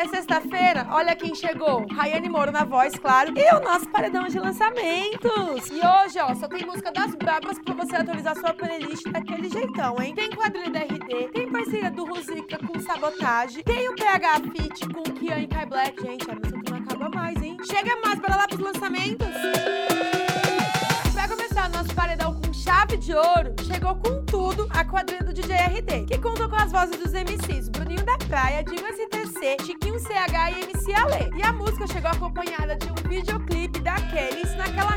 é sexta-feira, olha quem chegou. Rayane Moro na voz, claro. E o nosso paredão de lançamentos. E hoje, ó, só tem música das brabas pra você atualizar sua playlist daquele jeitão, hein? Tem quadrilha da RD, tem parceria do Ruzica com Sabotagem, tem o PH Fit com Kian e Kai Black. Gente, a música não acaba mais, hein? Chega mais, bora lá pros lançamentos. Chave de ouro, chegou com tudo a quadrilha do DJ RD, que contou com as vozes dos MCs Bruninho da Praia, Dinho STC, Chiquinho CH e MC Ale. E a música chegou acompanhada de um videoclipe daqueles, naquela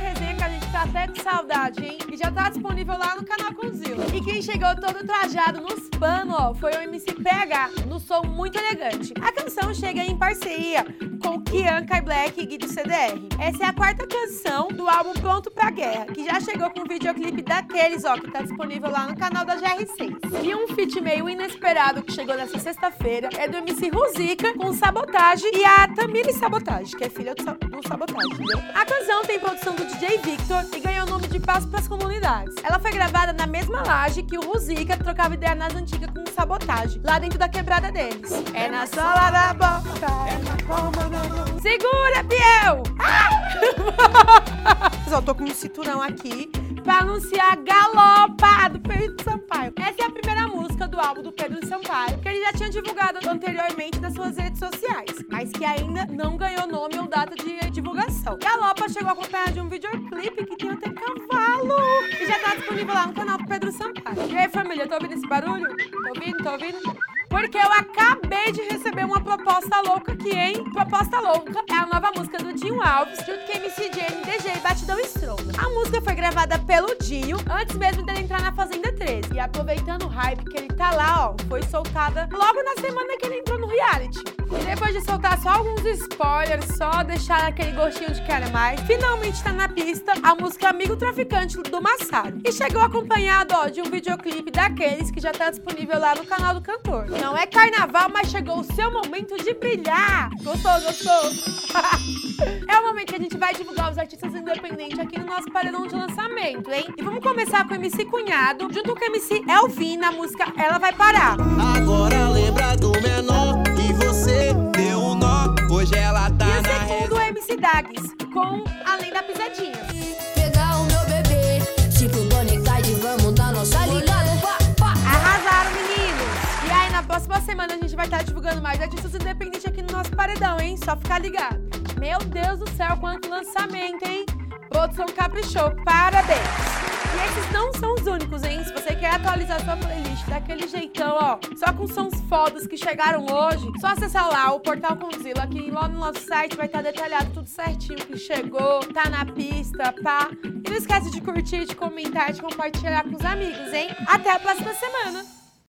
até com saudade, hein? E já tá disponível lá no canal Conzilla. E quem chegou todo trajado nos panos, ó, foi o MC PH, no som muito elegante. A canção chega em parceria com Kian Kai Black e do CDR. Essa é a quarta canção do álbum Pronto Pra Guerra, que já chegou com o videoclipe daqueles, ó, que tá disponível lá no canal da GR6. E um feat meio inesperado que chegou nessa sexta-feira é do MC Ruzica com Sabotagem e a Tamile Sabotagem, que é filha do, do Sabotagem, entendeu? A canção tem produção do DJ Victor e ganhou o nome de Passo pras Comunidades. Ela foi gravada na mesma laje que o Ruzica trocava ideia nas antigas com Sabotagem, lá dentro da quebrada deles. É na sola da boca, é na palma da mão. Segura, Biel! Mas, ó, tô com um cinturão aqui pra anunciar Galopa álbum do Pedro Sampaio, que ele já tinha divulgado anteriormente nas suas redes sociais, mas que ainda não ganhou nome ou data de divulgação. Galopa chegou acompanhada de um videoclipe que tem até cavalo e já tá disponível lá no canal do Pedro Sampaio. E aí, família, tô ouvindo esse barulho? Tô ouvindo? Tô ouvindo? Porque eu acabei de receber uma proposta louca aqui, hein? Proposta louca é a nova música do Dinho Alves, junto com MC Jane, DG e Batidão Estronda. A música foi gravada pelo Dinho antes mesmo dele aproveitando o hype que ele tá lá, ó, foi soltada logo na semana que ele entrou no reality. E depois de soltar só alguns spoilers, só deixar aquele gostinho de quero mais, finalmente tá na pista a música Amigo Traficante do Massaro. E chegou acompanhado, ó, de um videoclipe daqueles que já tá disponível lá no canal do cantor. Não é carnaval, mas chegou o seu momento de brilhar. Gostou, gostou? artistas independentes aqui no nosso paredão de lançamento, hein? E vamos começar com o MC Cunhado, junto com o MC Elvin, na música Ela Vai Parar. Agora lembra do menor e você deu um nó. Hoje ela tá E o na segundo é MC Dags, com Além da Pisadinha. Pegar o meu bebê, tipo Bonecade, vamos dar nossa ligada. Arrasaram, meninos! E aí, na próxima semana, a gente vai estar divulgando mais artistas independentes aqui no nosso paredão, hein? Só ficar ligado. Meu Deus céu, quanto lançamento, hein? Produção caprichou, parabéns! E esses não são os únicos, hein? Se você quer atualizar sua playlist daquele jeitão, ó, só com sons fodas que chegaram hoje, só acessar lá o portal Conzilla, que lá no nosso site vai estar detalhado tudo certinho que chegou, tá na pista, pá. E não esquece de curtir, de comentar, de compartilhar com os amigos, hein? Até a próxima semana!